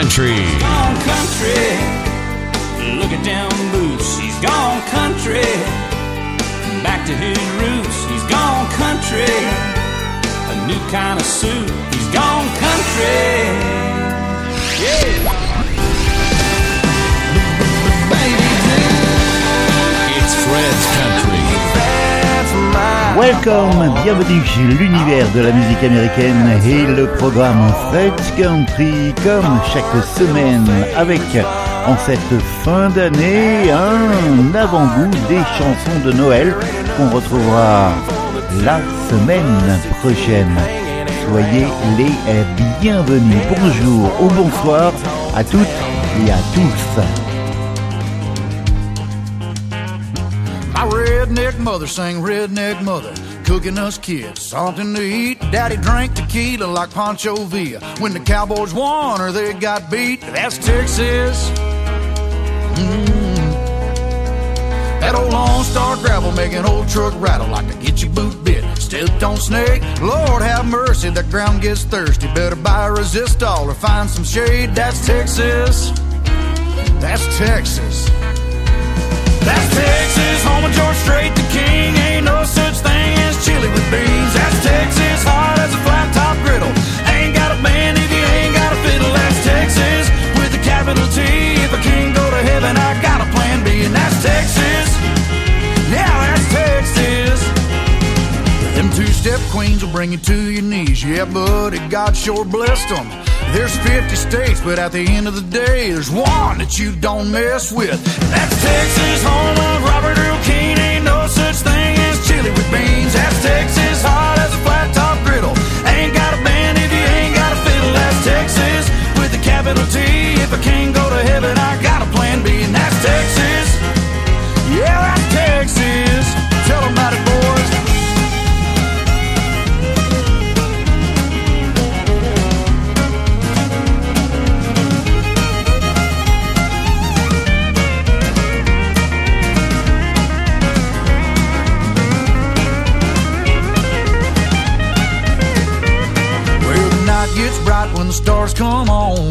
country. Gone country. Look at them boots. He's gone country. Back to his roots. He's gone country. A new kind of suit. He's gone country. Welcome, bienvenue chez l'univers de la musique américaine et le programme Fred's Country comme chaque semaine avec en cette fin d'année un avant-goût des chansons de Noël qu'on retrouvera la semaine prochaine. Soyez les bienvenus. Bonjour ou bonsoir à toutes et à tous. Redneck mother sang redneck mother, cooking us kids something to eat. Daddy drank tequila like Pancho Villa. When the Cowboys won or they got beat, that's Texas. Mm. That old Lone Star gravel making old truck rattle like to get your boot bit. Stepped on snake, Lord have mercy, the ground gets thirsty. Better buy a resistol or find some shade. That's Texas. That's Texas. That's Texas, home of George Strait, the king. Ain't no such thing as chili with beans. That's Texas, hard as a flat top griddle. Ain't got a band if you ain't got a fiddle. That's Texas, with a capital T. If I can't go to heaven, I got a plan B, and that's Texas. Yeah, that's Texas. Them two-step queens will bring you to your knees. Yeah, buddy, God sure blessed them. There's 50 states, but at the end of the day, there's one that you don't mess with. That's Texas, home of Robert Earl Keen. Ain't no such thing as chili with beans. That's Texas, stars come on.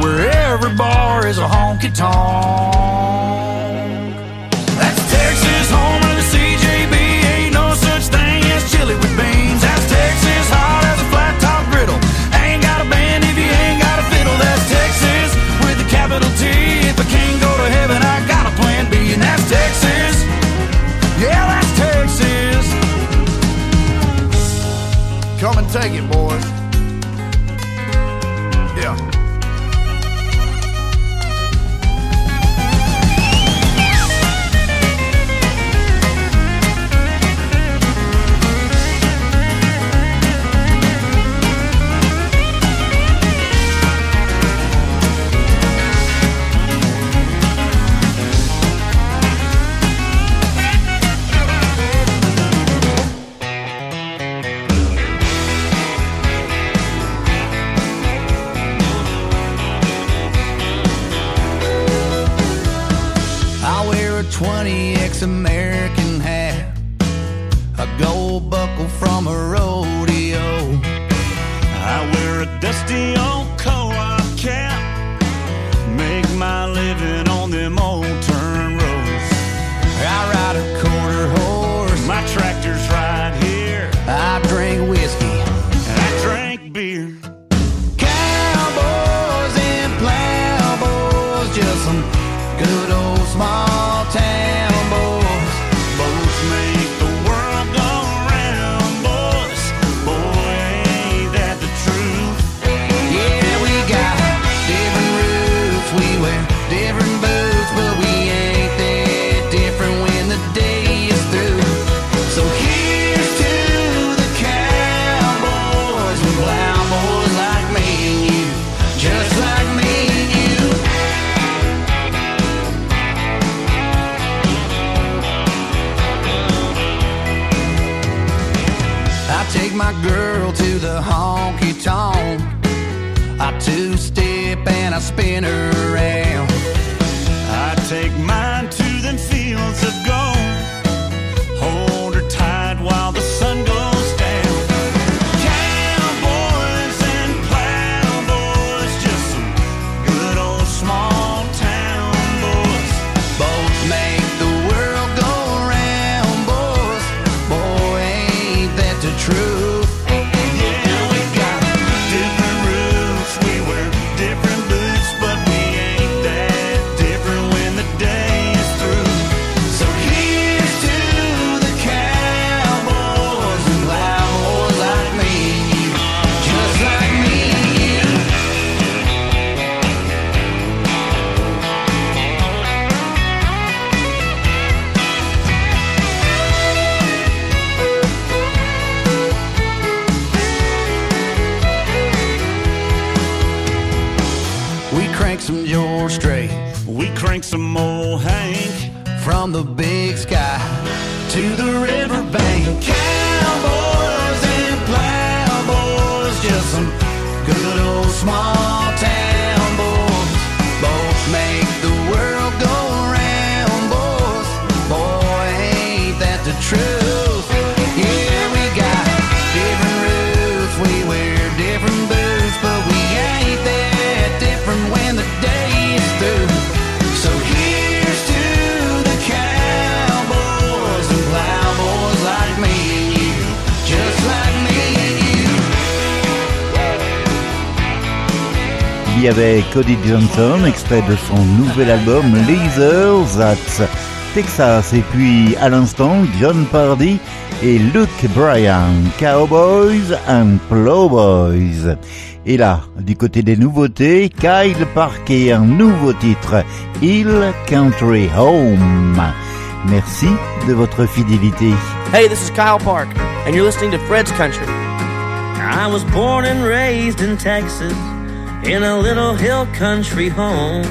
Where every bar is a honky tonk. That's Texas, home of the CJB. Ain't no such thing as chili with beans. That's Texas, hot as a flat top griddle. Ain't got a band if you ain't got a fiddle. That's Texas, with a capital T. If I can't go to heaven, I got a plan B, and that's Texas. Yeah, that's Texas. Come and take it, boys. 20X American hat, a gold buckle from a Il y avait Cody Johnson, extrait de son nouvel album Lasers at Texas. Et puis à l'instant, John Pardy et Luke Bryan, Cowboys and Plowboys. Et là, du côté des nouveautés, Kyle Park et un nouveau titre, Hill Country Home. Merci de votre fidélité. Hey, this is Kyle Park, and you're listening to Fred's Country. I was born and raised in Texas in a little hill country home.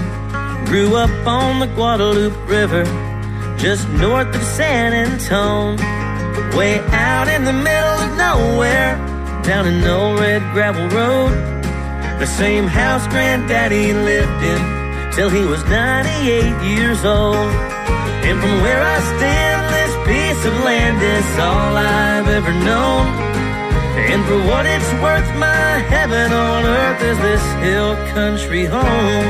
Grew up on the Guadalupe River just north of San Antone. Way out in the middle of nowhere, down an old red gravel road. The same house granddaddy lived in till he was 98 years old. And from where I stand, this piece of land is all I've ever known. And for what it's worth, my heaven on earth is this hill country home.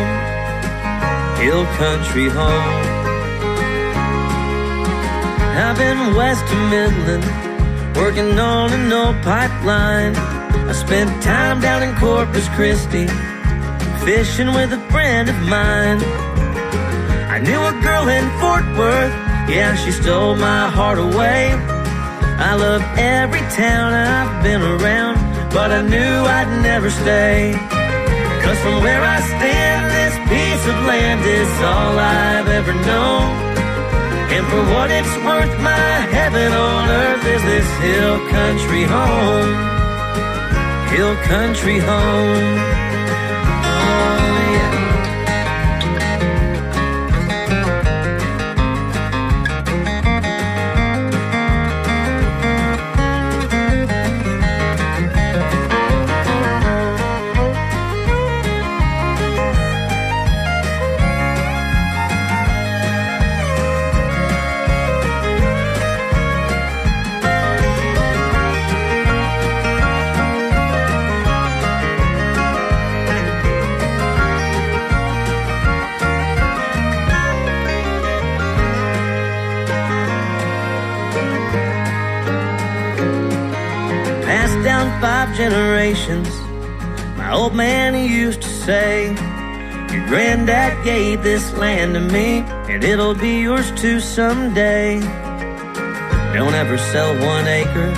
Hill country home. I've been west to Midland, working on an old pipeline. I spent time down in Corpus Christi, fishing with a friend of mine. I knew a girl in Fort Worth, yeah, she stole my heart away. I love every town I've been around, but I knew I'd never stay. Cause from where I stand, this piece of land is all I've ever known. And for what it's worth, my heaven on earth is this hill country home. Hill country home. Five generations. My old man he used to say, Your granddad gave this land to me, and it'll be yours too someday. Don't ever sell one acre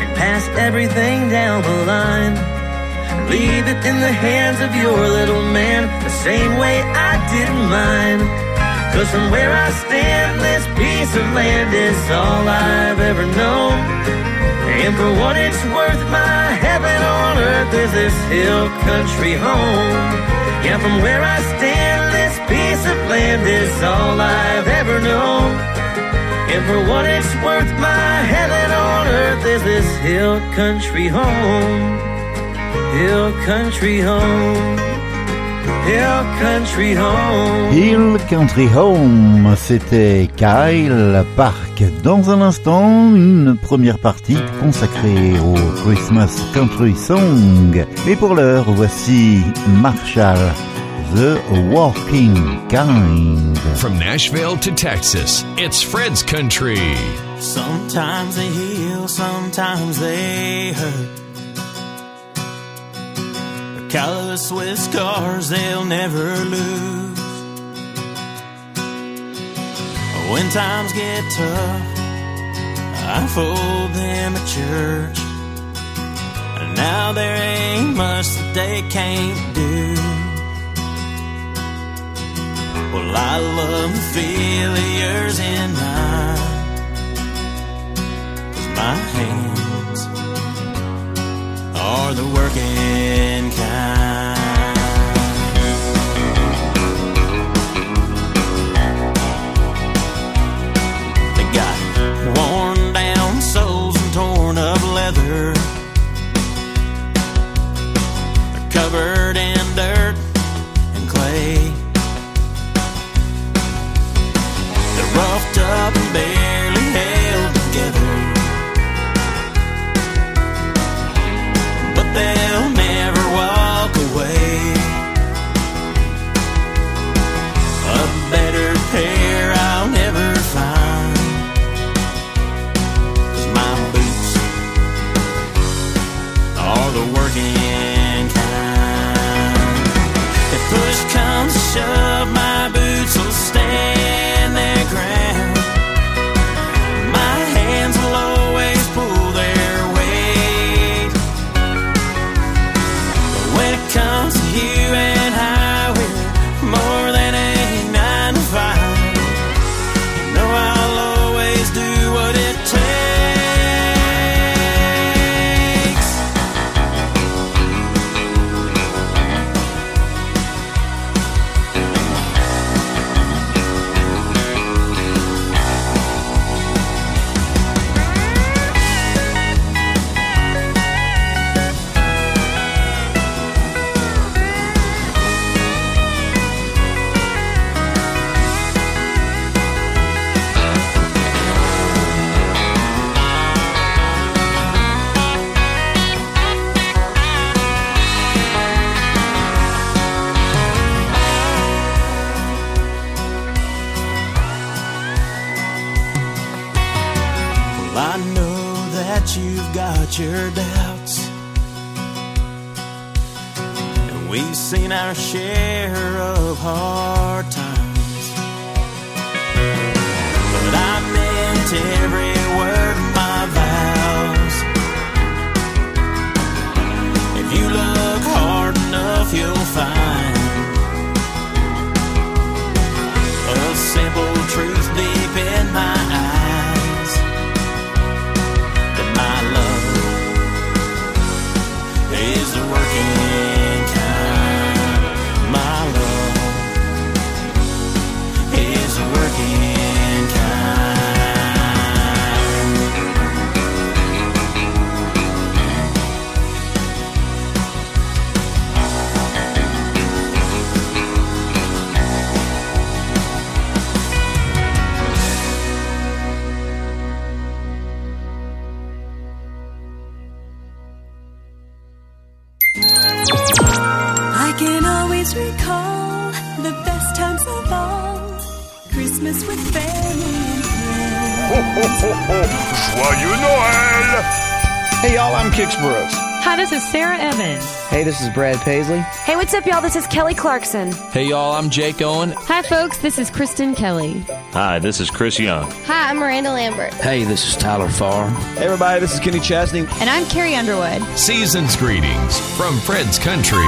and pass everything down the line. Leave it in the hands of your little man, the same way I did mine. Cause from where I stand, this piece of land is all I've ever known. And for what it's worth, my heaven on earth is this hill country home. Yeah, from where I stand, this piece of land is all I've ever known. And for what it's worth, my heaven on earth is this hill country home. Hill country home. Hill country home. Hill Country Home, c'était Kyle Park. Dans un instant, une première partie consacrée au Christmas Country Song. Mais pour l'heure, voici Marshall, The Walking Kind. From Nashville to Texas, it's Fred's Country. Sometimes they heal, sometimes they hurt. Callous with scars they'll never lose. When times get tough, I fold them at church. And now there ain't much that they can't do. Well, I love the yours in mine. my hands are the working kind. They got worn down souls and torn up leather. They're covered in dirt and clay. They're roughed up and bare. Hey, this is Brad Paisley. Hey, what's up, y'all? This is Kelly Clarkson. Hey y'all, I'm Jake Owen. Hi, folks. This is Kristen Kelly. Hi, this is Chris Young. Hi, I'm Miranda Lambert. Hey, this is Tyler Farr. Hey, everybody, this is Kenny Chesney. And I'm Carrie Underwood. Season's greetings from Fred's Country.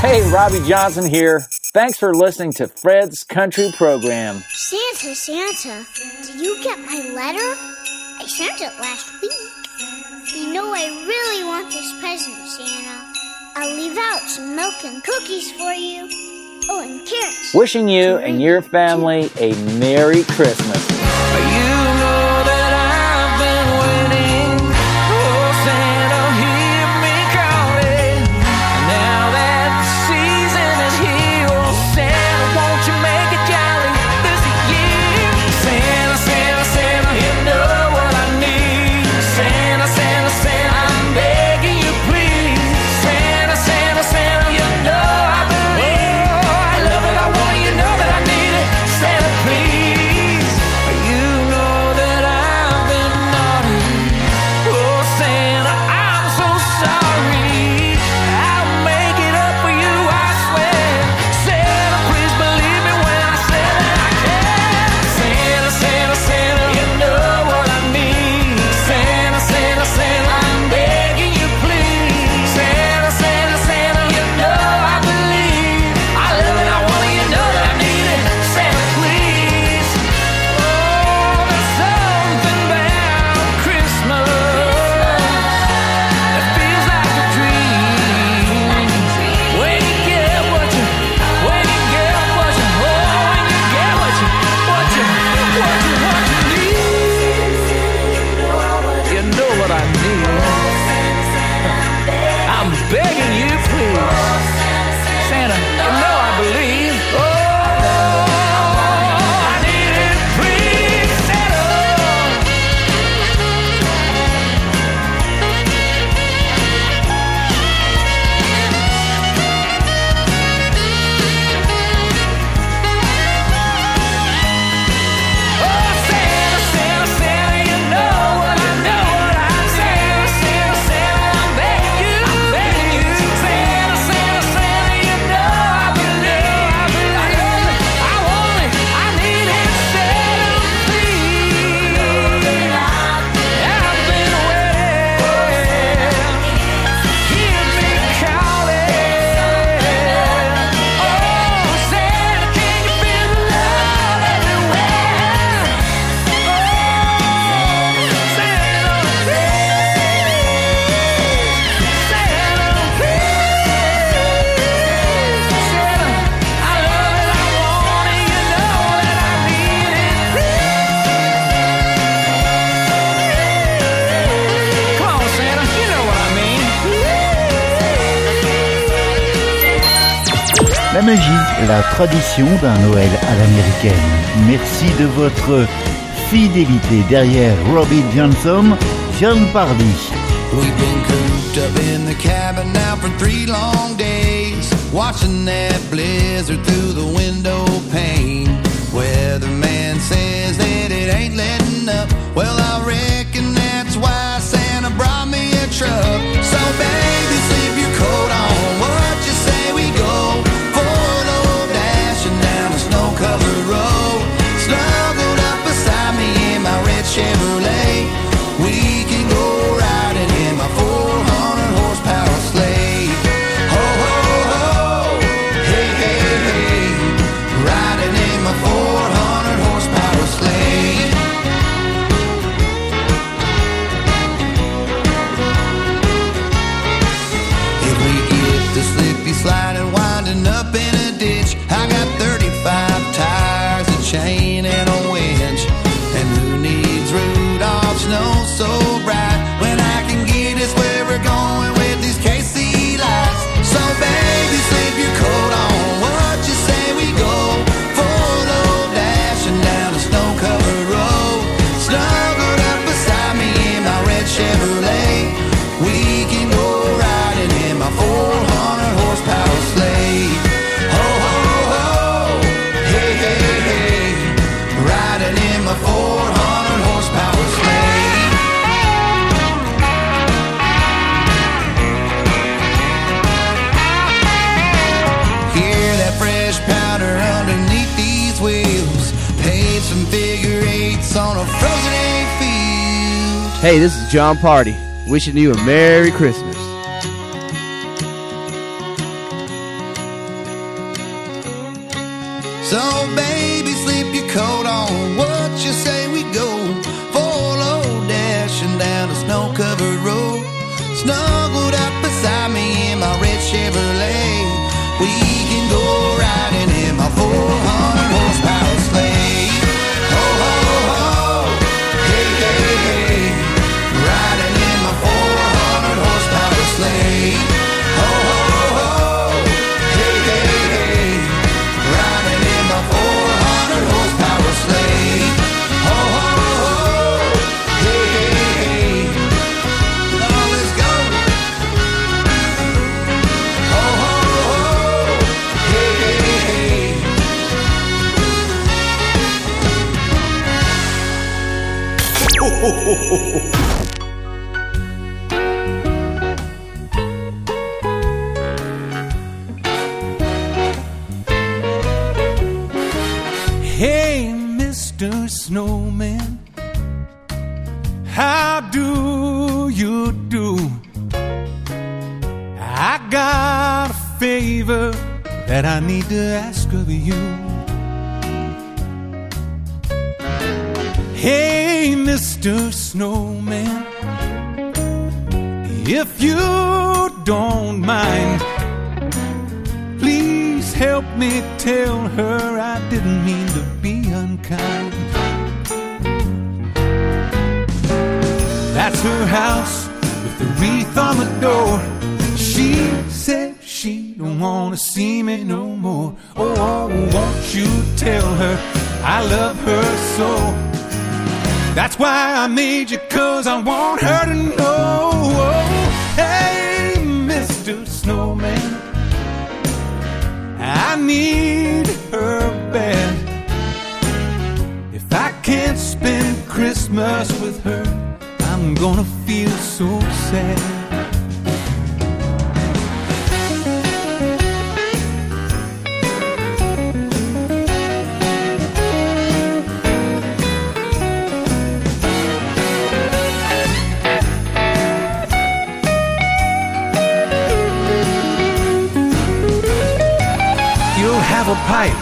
Hey, Robby Johnson here. Thanks for listening to Fred's Country Program. Santa, Santa, did you get my letter? I sent it last week. You know I really want this present, Santa. I'll leave out some milk and cookies for you. Oh, and carrots. Wishing you and your family a Merry Christmas. La tradition d'un Noël à l'américaine. Merci de votre fidélité derrière Robbie Johnson, John Pardy. We've been cooped up in the cabin now for three long days, watching that blizzard through the window pane. Weatherman says that it ain't letting up. Well, I reckon that's why Santa brought me a truck. So, baby, slip your coat on. Snow-covered road. Snuggled up beside me in my red Chevrolet. We can go riding Hey, this is Jon Pardi, wishing you a Merry Christmas. If you don't mind, please help me tell her I didn't mean to be unkind. That's her house with the wreath on the door. She said she don't wanna see me no more. Oh, oh won't you tell her I love her so? That's why I made you, cause I want her to know. Hey, Mr. Snowman, I need her bad. If I can't spend Christmas with her, I'm gonna feel so sad. Pipe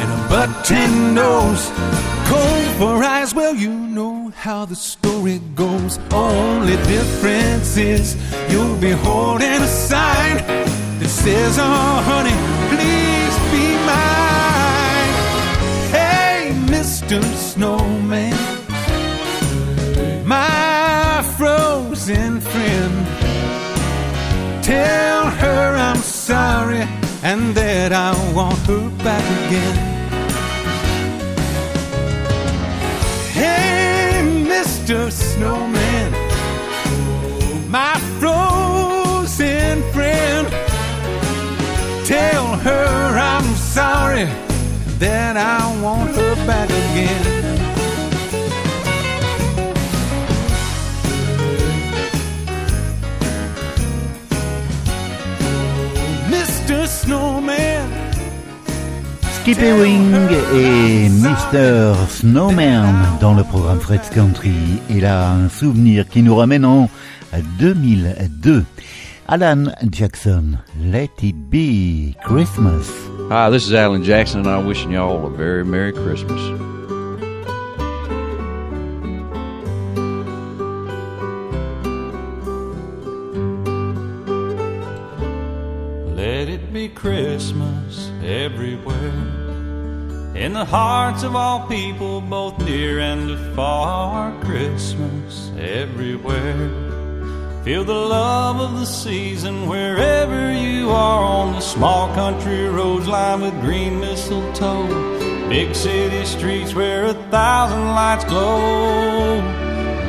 and a button nose. Cold for eyes, well, you know how the story goes. Only difference is you'll be holding a sign that says, Oh, honey, please be mine. Hey, Mr. Snowman, my frozen friend, tell and that I want her back again. Hey, Mr. Snowman, my frozen friend, tell her I'm sorry that I want her back again. Skippy Wing et Mr. Snowman dans le programme Fred's Country. Et là, un souvenir qui nous ramène en 2002. Alan Jackson, Let It Be Christmas. Hi, this is Alan Jackson, and I'm wishing y'all a very Merry Christmas. Everywhere. In the hearts of all people, both near and afar. Christmas everywhere. Feel the love of the season wherever you are on the small country roads lined with green mistletoe. Big city streets where a thousand lights glow.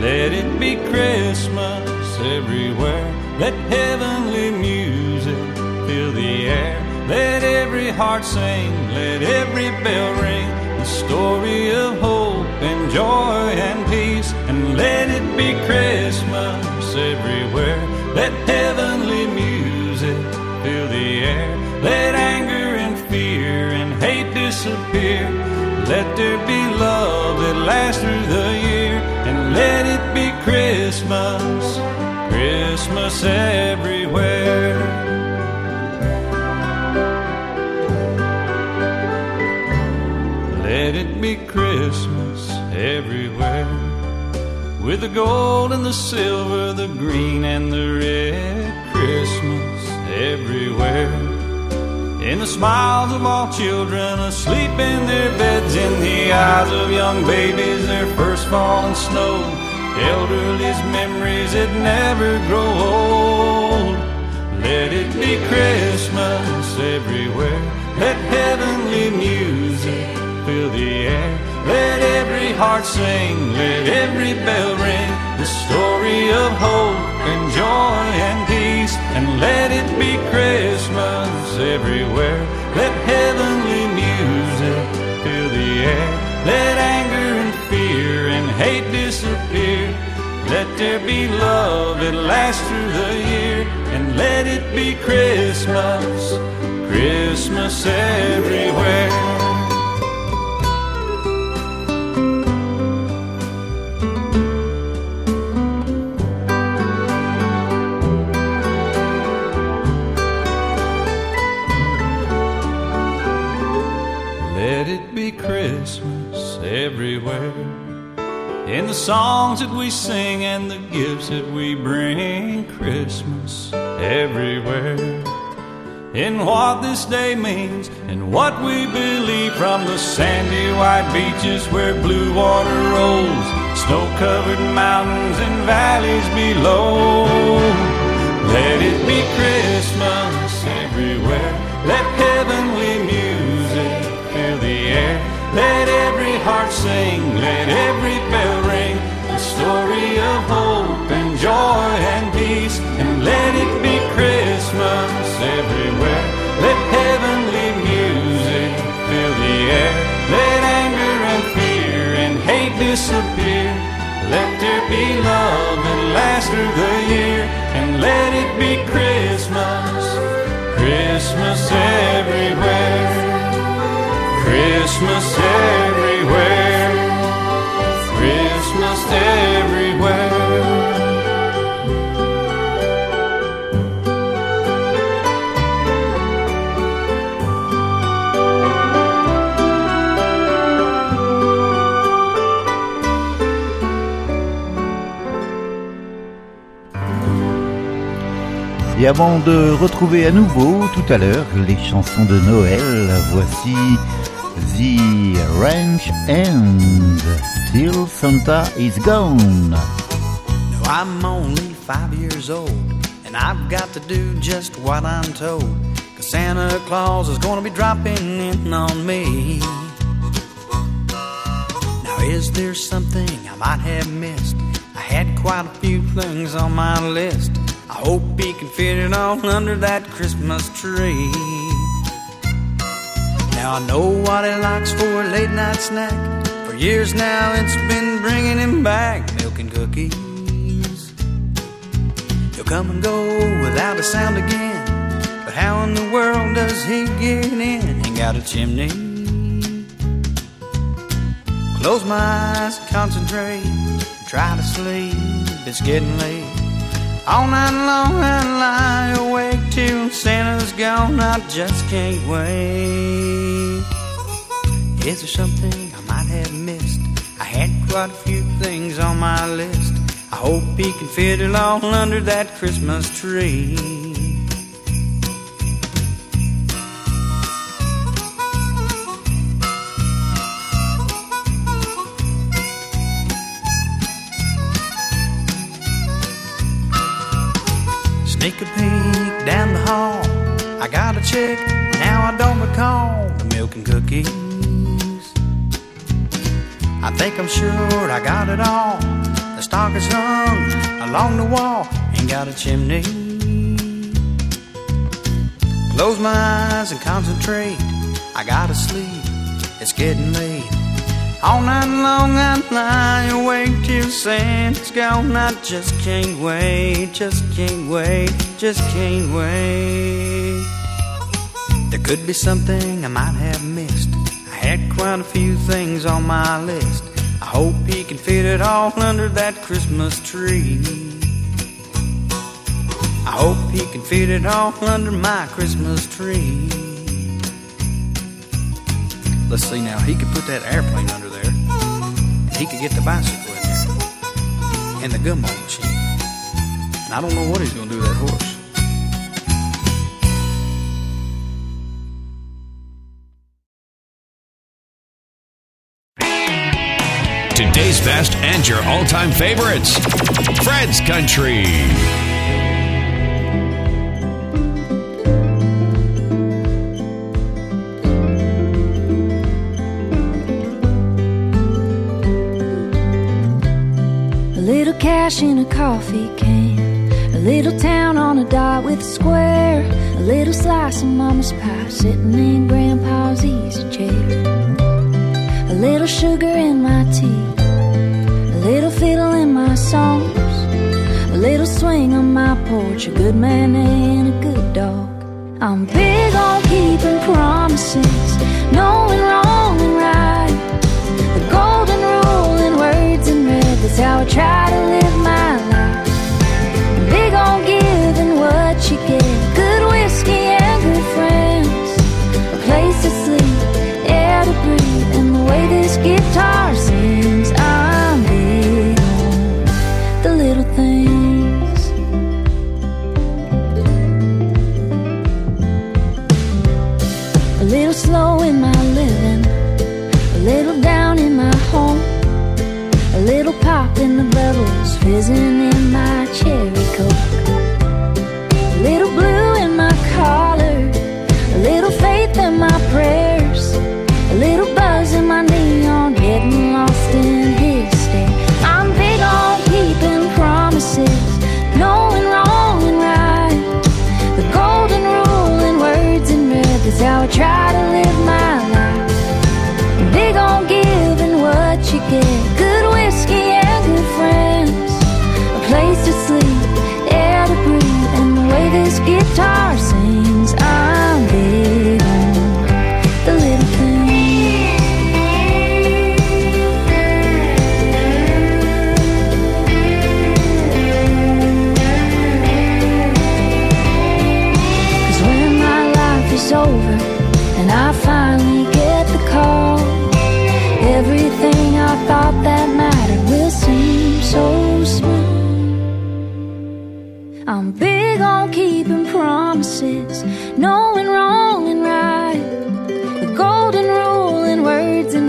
Let it be Christmas everywhere. Let heavenly music fill the air. Let every heart sing, let every bell ring. The story of hope and joy and peace. And let it be Christmas everywhere. Let heavenly music fill the air. Let anger and fear and hate disappear. Let there be love that lasts through the year. And let it be Christmas, Christmas everywhere. Be Christmas everywhere. With the gold and the silver, the green and the red. Christmas everywhere. In the smiles of all children asleep in their beds, in the eyes of young babies, their first falling snow. Elderly's memories that never grow old. Let it be Christmas everywhere. Let heavenly music fill the air. Let every heart sing, let every bell ring. The story of hope and joy and peace. And let it be Christmas everywhere. Let heavenly music fill the air. Let anger and fear and hate disappear. Let there be love that lasts through the year. And let it be Christmas, Christmas everywhere. Everywhere. In the songs that we sing and the gifts that we bring, Christmas everywhere. In what this day means and what we believe from the sandy white beaches where blue water rolls, snow covered mountains and valleys below. Let it be Christmas everywhere. Let heavenly Let every heart sing, let every bell ring. The story of hope and joy and peace. And let it be Christmas everywhere. Let heavenly music fill the air. Let anger and fear and hate disappear. Let there be love that lasts through the year. And let it be Christmas, Christmas everywhere. Christmas everywhere. Christmas everywhere. Et avant de retrouver à nouveau tout à l'heure les chansons de Noël, voici The Ranch Hands Till Santa is Gone. No, I'm only five years old, and I've got to do just what I'm told. Cause Santa Claus is gonna be dropping in on me. Now, is there something I might have missed? I had quite a few things on my list. I hope he can fit it all under that Christmas tree. Now, I know what he likes for a late night snack. For years now, it's been bringing him back milk and cookies. He'll come and go without a sound again. But how in the world does he get in? Ain't got a chimney. Close my eyes concentrate. Try to sleep, it's getting late. All night long I lie awake till Santa's gone. I just can't wait. Is there something I might have missed? I had quite a few things on my list. I hope he can fit it all under that Christmas tree. I got a check, now I don't recall the milk and cookies. I think I'm sure I got it all. The stock is hung along the wall, ain't got a chimney. Close my eyes and concentrate. I gotta sleep, it's getting late. All night long I lie awake till Santa's gone. I just can't wait, just can't wait, just can't wait. There could be something I might have missed. I had quite a few things on my list. I hope he can fit it all under that Christmas tree. I hope he can fit it all under my Christmas tree. Let's see now, he could put that airplane under there. And he could get the bicycle in there. And the gumball machine. And I don't know what he's gonna do with that horse. Best and your all time favorites. Fred's Country. A little cash in a coffee can. A little town on a dot with a square. A little slice of mama's pie sitting in grandpa's easy chair. A little sugar in my tea. Little fiddle in my songs. A little swing on my porch. A good man and a good dog. I'm big on keeping promises, knowing wrong and right. The golden rule in words and red, that's how I try to live my bubbles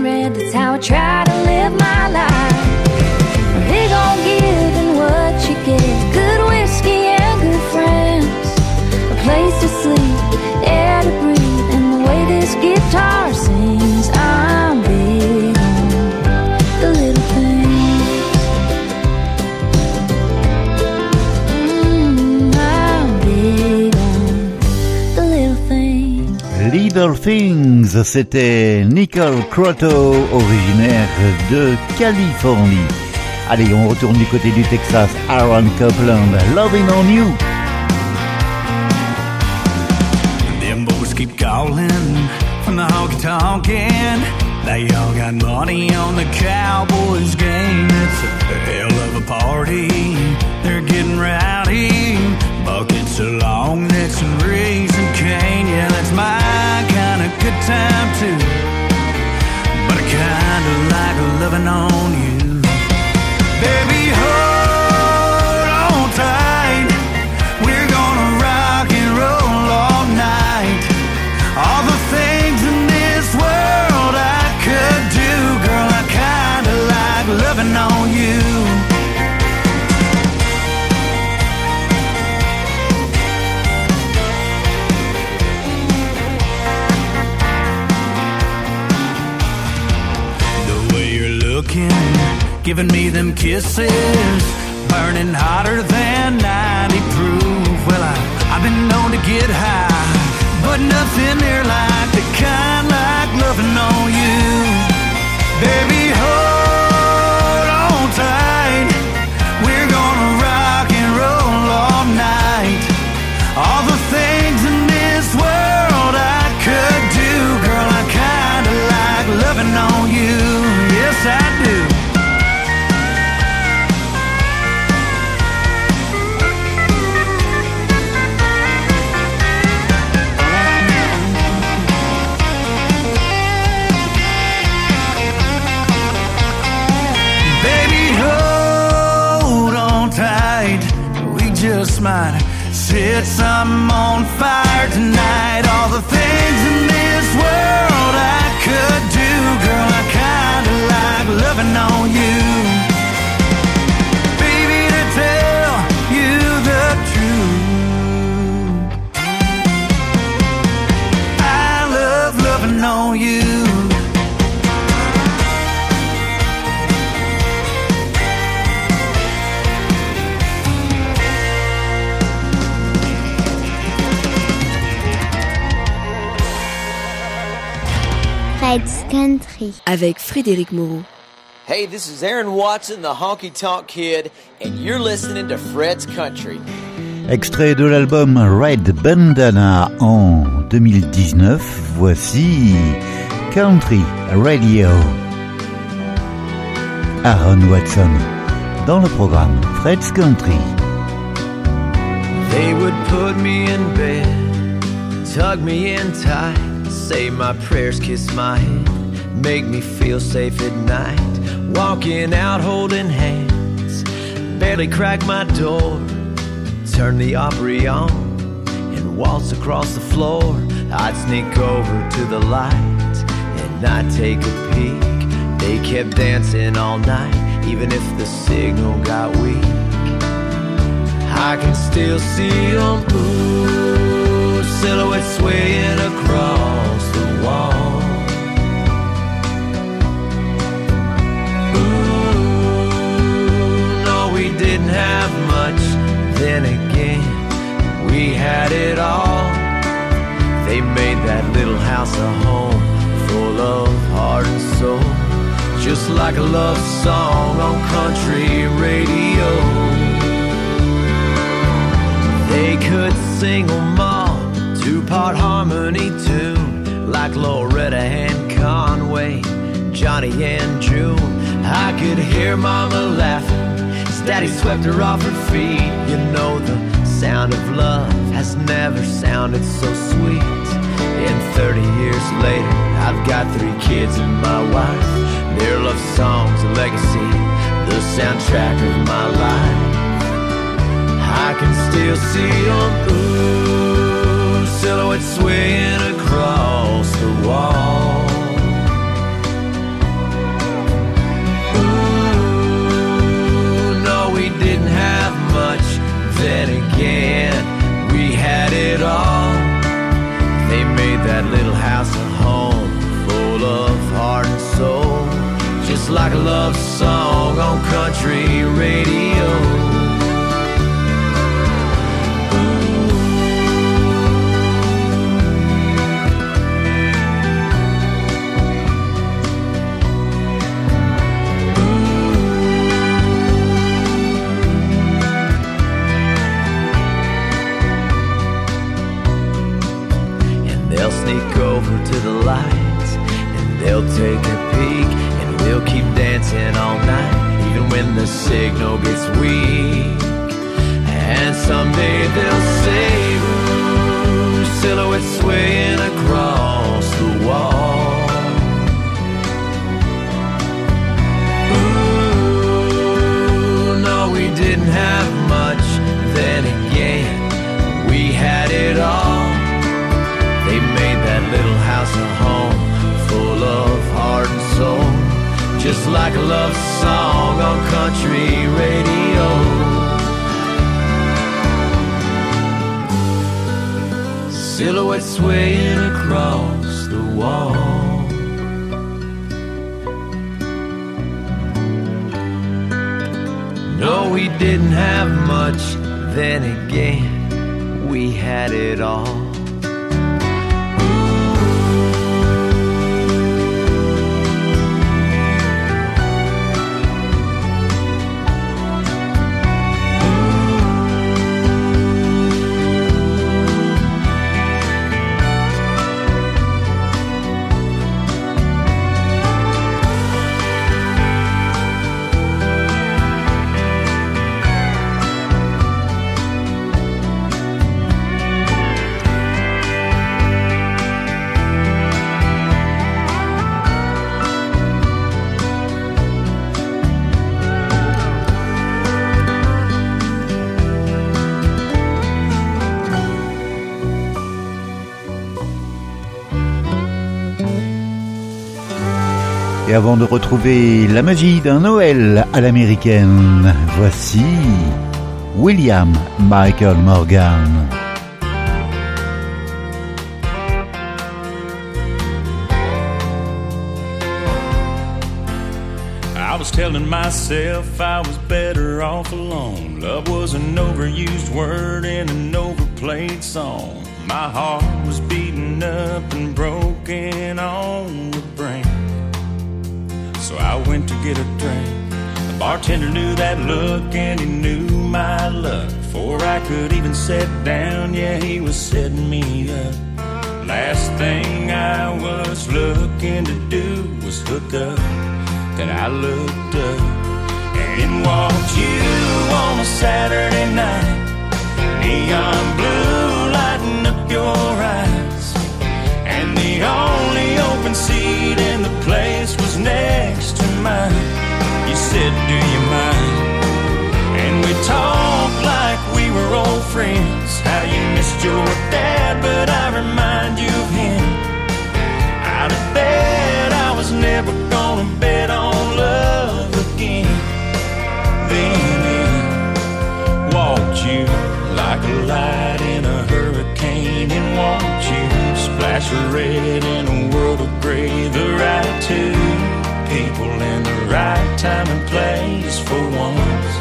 red, that's how I try to live my life. Little Things, c'était Nicole Crotto, originaire de Californie. Allez, on retourne du côté du Texas, Aaron Copland, Loving on You. Them boys keep calling from the honky tonkin'. They all got money on the Cowboys game. It's a hell of a party. They're getting rowdy. Buckets of long necks and cane. Yeah, that's my kind of good time too. But I kinda like loving on you. Baby, hold giving me them kisses, burning hotter than 90 proof. Well, I, I've been known to get high, but nothing near like the kind like loving on you. Baby, hold set something on fire tonight. All the things in this world I could do, girl, I kinda like loving on you. Country. Avec Frédéric Moreau. Hey, this is Aaron Watson, the Honky Tonk Kid, and you're listening to Fred's Country. Extrait de l'album Red Bandana en 2019, voici Country Radio. Aaron Watson dans le programme Fred's Country. They would put me in bed, tug me in tight, say my prayers, kiss my head, make me feel safe at night. Walking out holding hands, barely crack my door, turn the Opry on, and waltz across the floor. I'd sneak over to the light, and I'd take a peek. They kept dancing all night, even if the signal got weak. I can still see them, ooh, silhouettes swaying across the wall. Have much, then again, we had it all. They made that little house a home full of heart and soul, just like a love song on country radio. They could sing 'em all, two-part harmony tune, like Loretta and Conway, Johnny and June. I could hear Mama laughing Daddy swept her off her feet. You know the sound of love has never sounded so sweet. And 30 years later, I've got three kids and my wife. Their love song's a legacy, the soundtrack of my life. I can still see them, ooh, silhouettes swaying across the wall. Then again, we had it all. They made that little house a home full of heart and soul, just like a love song on country radio. To the lights, and they'll take a peek, and we'll keep dancing all night, even when the signal gets weak. And someday they'll say, Ooh, silhouettes swaying across the wall. Ooh, no, we didn't have much. Then again, we had it all. House a home full of heart and soul, just like a love song on country radio. Silhouettes swaying across the wall. No, we didn't have much. Then again, we had it all. Avant de retrouver la magie d'un Noël à l'américaine, voici William Michael Morgan. I was telling myself I was better off alone. Love was an overused word in an overplayed song. My heart was beaten up and broken on the brink. So I went to get a drink. The bartender knew that look and he knew my luck. Before I could even sit down, yeah, he was setting me up. Last thing I was looking to do was hook up. Then I looked up and in walked you on a Saturday night. Neon blue lighting up your eyes. The only open seat in the place was next to mine. You said, Do you mind? And we talked like we were old friends. How you missed your dad, but I remind you of him. Out of bed, I was never gonna bet on love again. Then in walked you like a light in a hurricane, and walked splash of red in a world of gray. The right two people in the right time and place for once.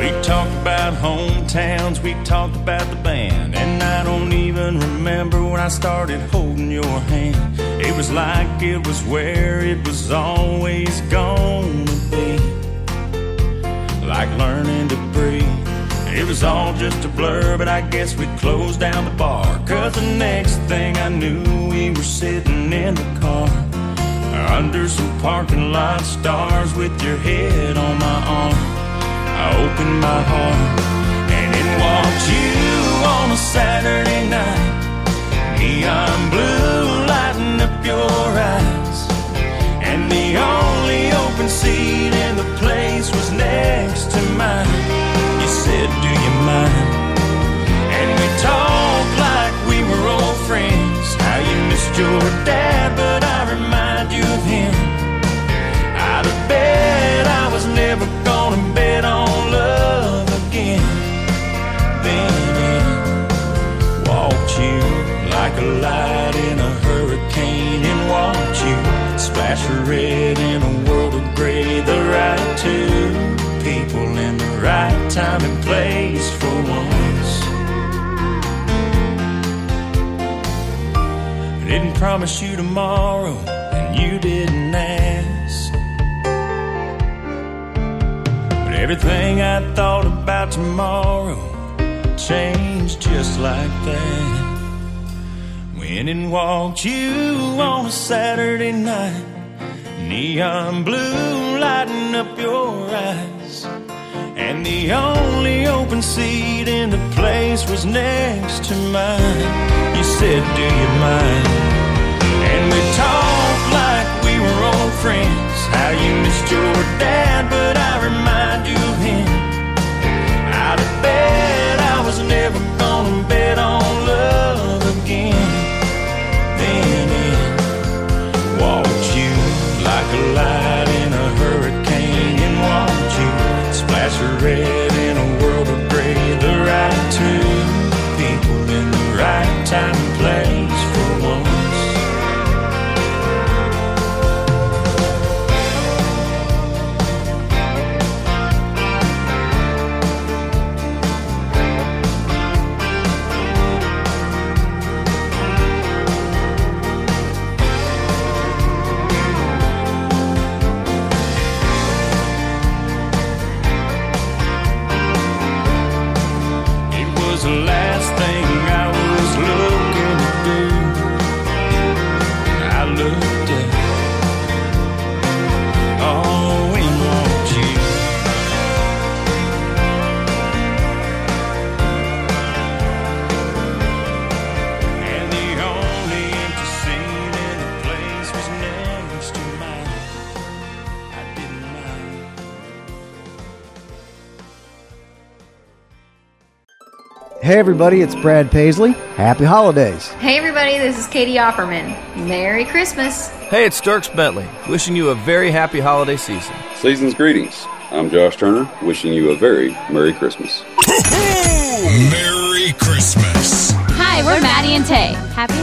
We talked about hometowns, we talked about the band, and I don't even remember when I started holding your hand. It was like it was where it was always gonna be, like learning to breathe. It was all just a blur, but I guess we closed down the bar. Cause the next thing I knew, we were sitting in the car. Under some parking lot stars with your head on my arm. I opened my heart and in walked you on a Saturday night. Neon blue lighting up your eyes. And the only open seat in the place was next to mine. Your dad, but I remind you of him. Out of bed, I was never gonna bet on love again. Then in walked you like a light in a hurricane, and watched you splash red in a world of gray. The right two people in the right time promise you tomorrow, and you didn't ask. But everything I thought about tomorrow changed just like that. And in walked you on a Saturday night, neon blue lighting up your eyes. And the only open seat in the place was next to mine. You said, Do you mind? We talked like we were old friends. How you missed your dad, but I remind you of him. Out of bed, I was never gonna bet on love again. Then in walked you like a light in a hurricane, and walked you splash red Hey everybody, it's Brad Paisley. Happy holidays. Hey everybody, this is Katie Offerman. Merry Christmas. Hey, it's Dierks Bentley, wishing you a very happy holiday season. Season's greetings. I'm Josh Turner, wishing you a very Merry Christmas. Merry Christmas. Hi, we're Maddie and Tae. Happy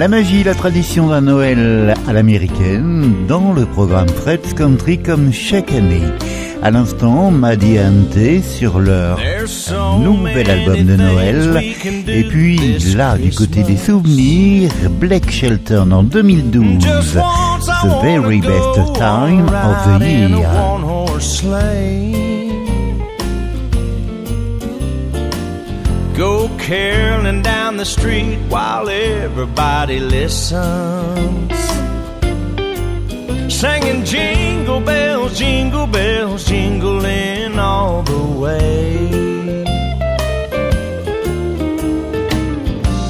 La magie, la tradition d'un Noël à l'américaine dans le programme Fred's Country comme chaque année. À l'instant, Maddie Ante sur leur nouvel album de Noël. Et puis là, du côté des souvenirs, Black Shelton en 2012. The very best time of the year. Go caroling down the street while everybody listens. Singing jingle bells, jingle bells, jingling all the way.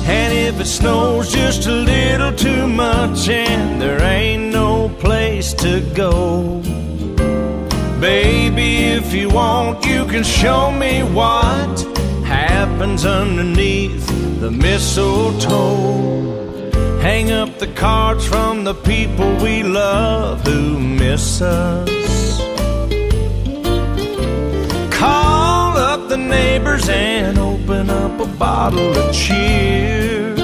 And if it snows just a little too much and there ain't no place to go. Baby, if you want, you can show me what happens underneath the mistletoe. Hang up the cards from the people we love who miss us. Call up the neighbors and open up a bottle of cheer.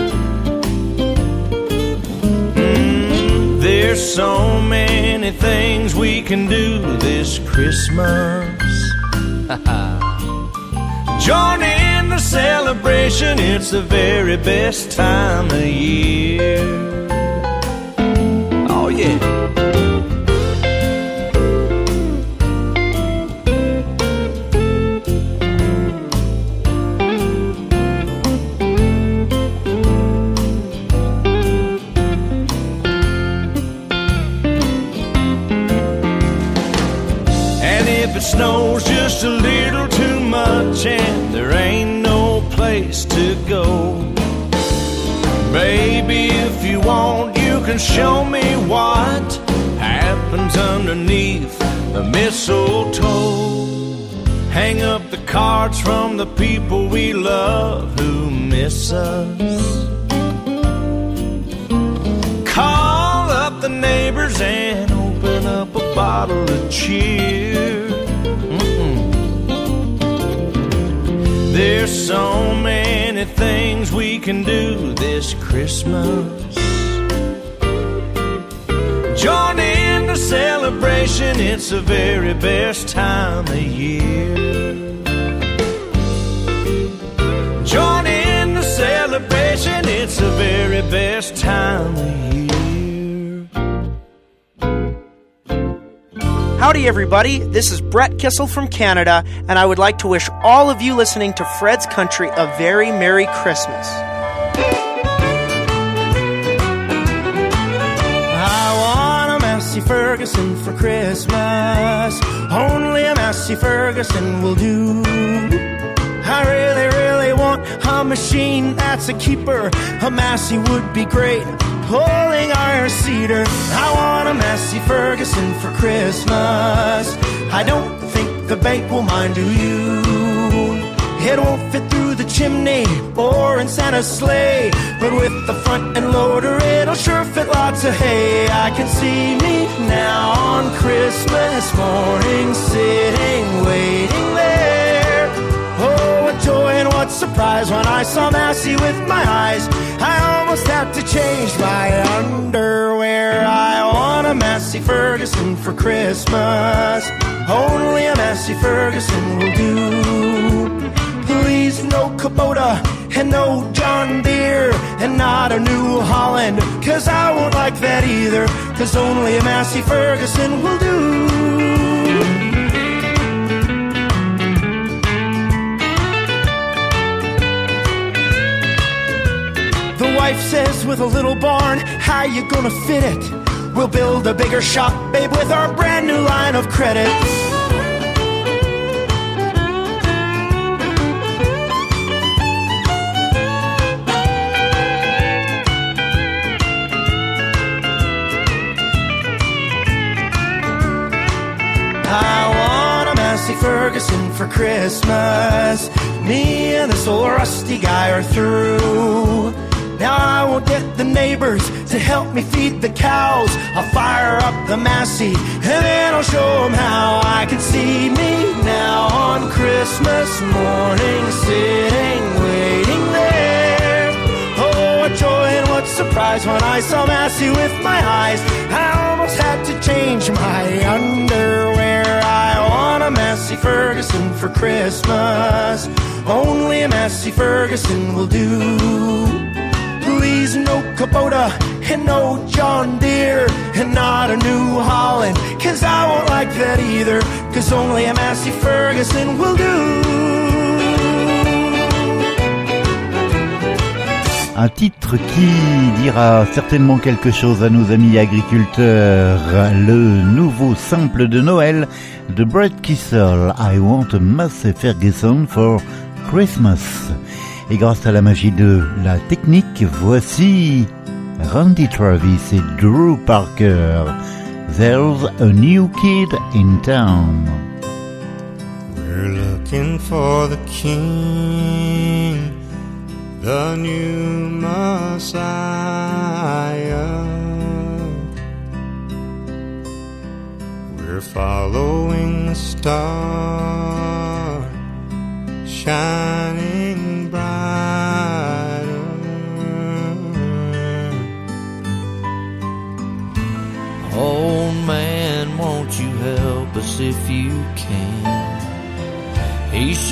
Mm, there's so many things we can do this Christmas. Join in the celebration, it's the very best time of year. Oh, yeah. And if it snows just a little too much and there go, baby, if you want, you can show me what happens underneath the mistletoe. Hang up the cards from the people we love who miss us. Call up the neighbors and open up a bottle of cheer. Mm-mm. There's so many things we can do this Christmas. Join in the celebration, it's the very best time of year. Join in the celebration, it's the very best time of year. Howdy, everybody. This is Brett Kissel from Canada, and I would like to wish all of you listening to Fred's Country a very Merry Christmas. I want a Massey Ferguson for Christmas. Only a Massey Ferguson will do. I really, really want a machine that's a keeper. A Massey would be great. Pulling our cedar. I want a Massey Ferguson for Christmas. I don't think the bank will mind, do you? It won't fit through the chimney or in Santa's sleigh. But with the front end loader, it'll sure fit lots of hay. I can see me now on Christmas morning, sitting, waiting there. Joy and what surprise when I saw Massey with my eyes. I almost had to change my underwear. I want a Massey Ferguson for Christmas. Only a Massey Ferguson will do. Please, no Kubota and no John Deere and not a New Holland. Cause I won't like that either. Cause only a Massey Ferguson will do. The wife says with a little barn, how you gonna fit it? We'll build a bigger shop, babe, with our brand new line of credit. I want a Massey Ferguson for Christmas. Me and this old rusty guy are through. Now I won't get the neighbors to help me feed the cows. I'll fire up the Massey and then I'll show them how I can see me now on Christmas morning, sitting, waiting there. Oh, what joy and what surprise when I saw Massey with my eyes. I almost had to change my underwear. I want a Massey Ferguson for Christmas. Only a Massey Ferguson will do. A New Holland. Cause I won't like that either. Cause only a Massey Ferguson will do. Un titre qui dira certainement quelque chose à nos amis agriculteurs. Le nouveau simple de Noël de Brett Kissel, I Want a Massey Ferguson for Christmas. Et grâce à la magie de la technique, voici Randy Travis et Drew Parker. There's a New Kid in Town. We're looking for the King, the new Messiah. We're following the star, shining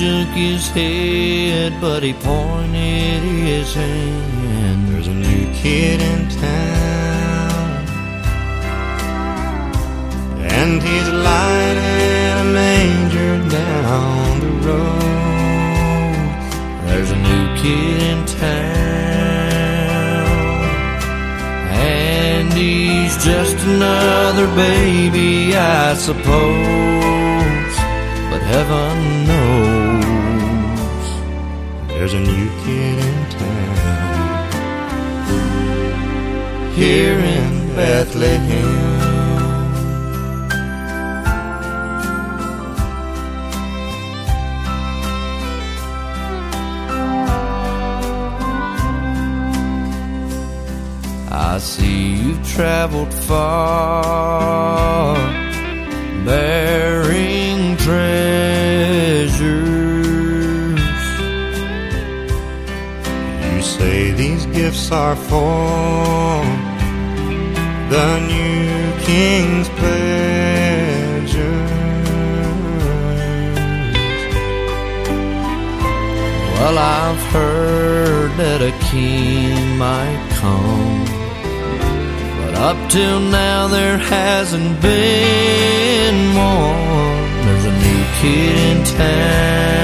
shook his head, but he pointed his hand. There's a new kid in town, and he's in a manger down the road. There's a new kid in town, and he's just another baby, I suppose. But heaven There's a new kid in town here in Bethlehem. I see you've traveled far, bearing treasures. Say these gifts are for the new king's pleasure. Well, I've heard that a king might come, but up till now there hasn't been one. There's a new kid in town,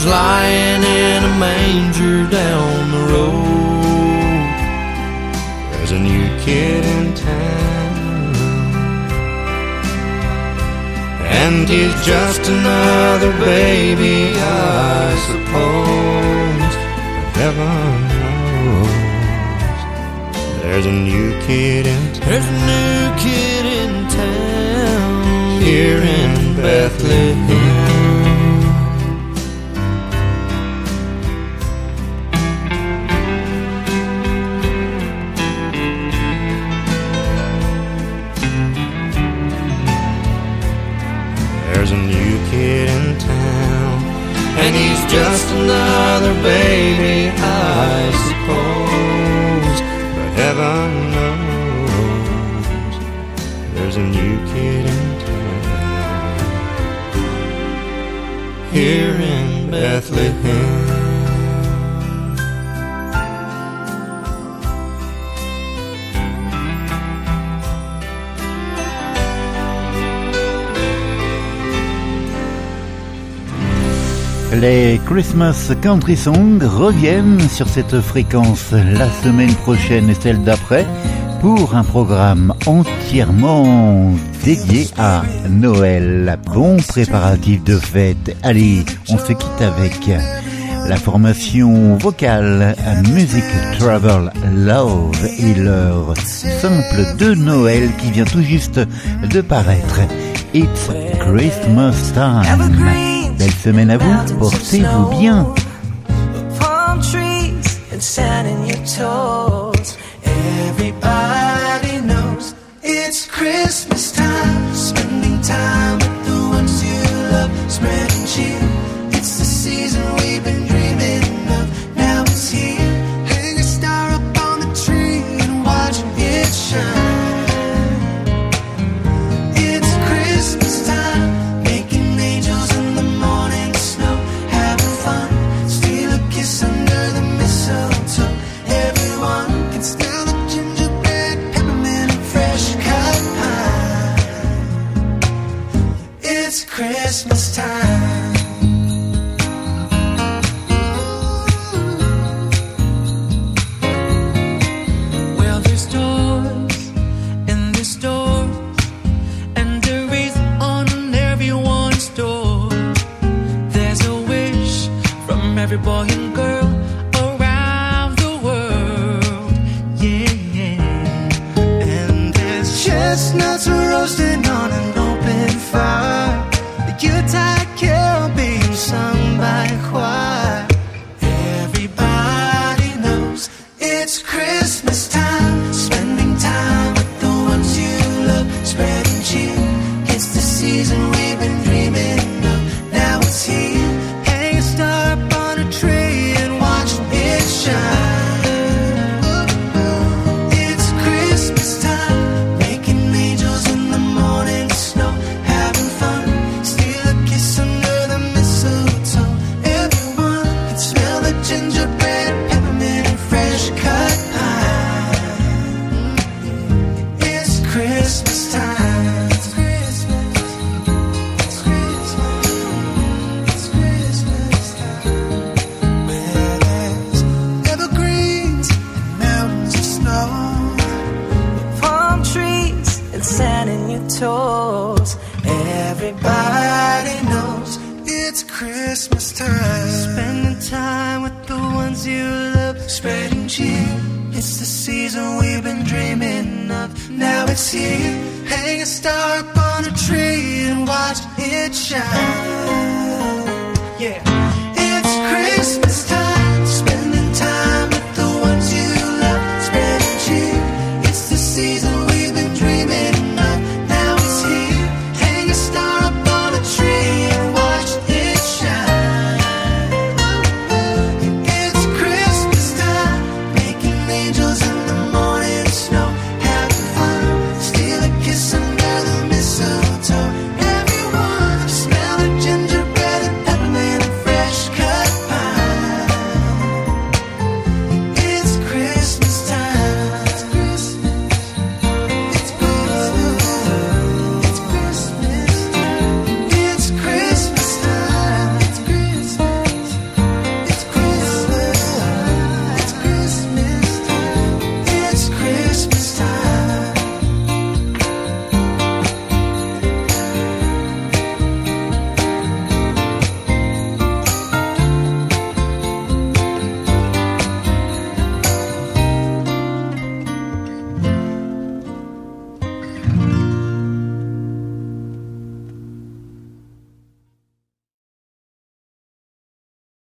he's lying in a manger down the road. there's a new kid in town. And he's just another baby, I suppose. But heaven knows there's a new kid in town. There's a new kid in town Here in Bethlehem. Just another baby, I suppose. But heaven knows there's a new kid in town here in Bethlehem. Les Christmas Country Songs reviennent sur cette fréquence la semaine prochaine et celle d'après pour un programme entièrement dédié à Noël. Bon préparatif de fête. Allez, on se quitte avec la formation vocale Music Travel Love et leur simple de Noël qui vient tout juste de paraître. It's Christmas Time. Belle semaine à vous, portez-vous bien. Christmas time. a star upon a tree and watch it shine.